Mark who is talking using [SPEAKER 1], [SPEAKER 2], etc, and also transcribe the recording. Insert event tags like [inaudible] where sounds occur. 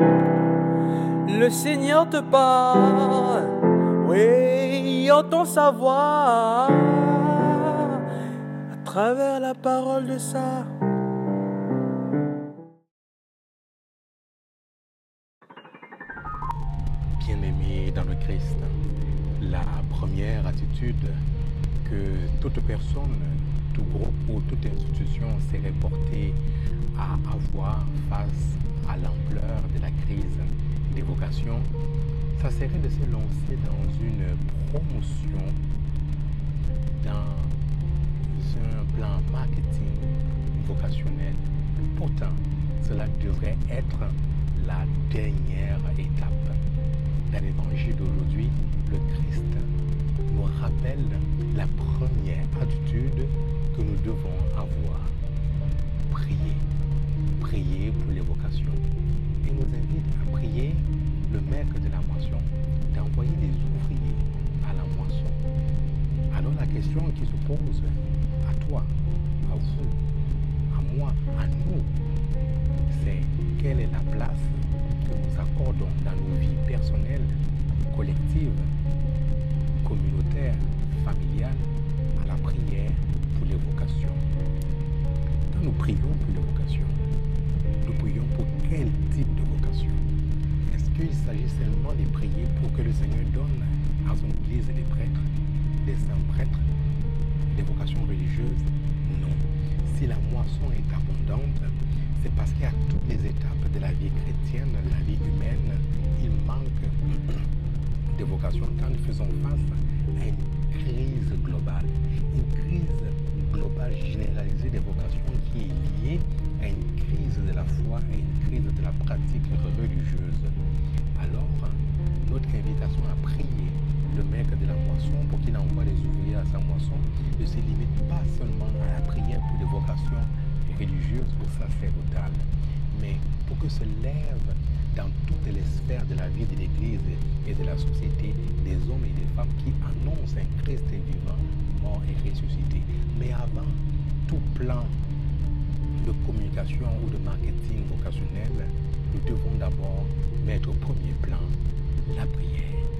[SPEAKER 1] Le Seigneur te parle, oui, entend sa voix à travers la parole de ça.
[SPEAKER 2] Bien-aimé dans le Christ, la première attitude que toute personne, tout groupe ou toute institution serait portée à avoir face à l'ampleur de la crise des vocations, ça serait de se lancer dans une promotion, dans un plan marketing vocationnel. Pourtant, cela devrait être la dernière étape. Dans l'évangile d'aujourd'hui, le Christ nous rappelle la première attitude vocations. Et nous invite à prier le maître de la moisson d'envoyer des ouvriers à la moisson. Alors la question qui se pose à toi, à vous, à moi, à nous, c'est quelle est la place que nous accordons dans nos vies personnelles, collectives, communautaires, familiales, à la prière qu'il s'agit seulement de prier pour que le Seigneur donne à son Église des prêtres, des saints prêtres, des vocations religieuses Non. Si la moisson est abondante, c'est parce qu'à toutes les étapes de la vie chrétienne, de la vie humaine, il manque [clears throat] de vocations quand nous faisons face à une crise globale, une crise globale généralisée des vocations pour qu'il envoie les ouvriers à sa moisson ne se limite pas seulement à la prière pour des vocations religieuses ou sacerdotales, mais pour que se lève dans toutes les sphères de la vie de l'Église et de la société des hommes et des femmes qui annoncent un Christ vivant, mort et ressuscité. Mais avant tout plan de communication ou de marketing vocationnel, nous devons d'abord mettre au premier plan la prière.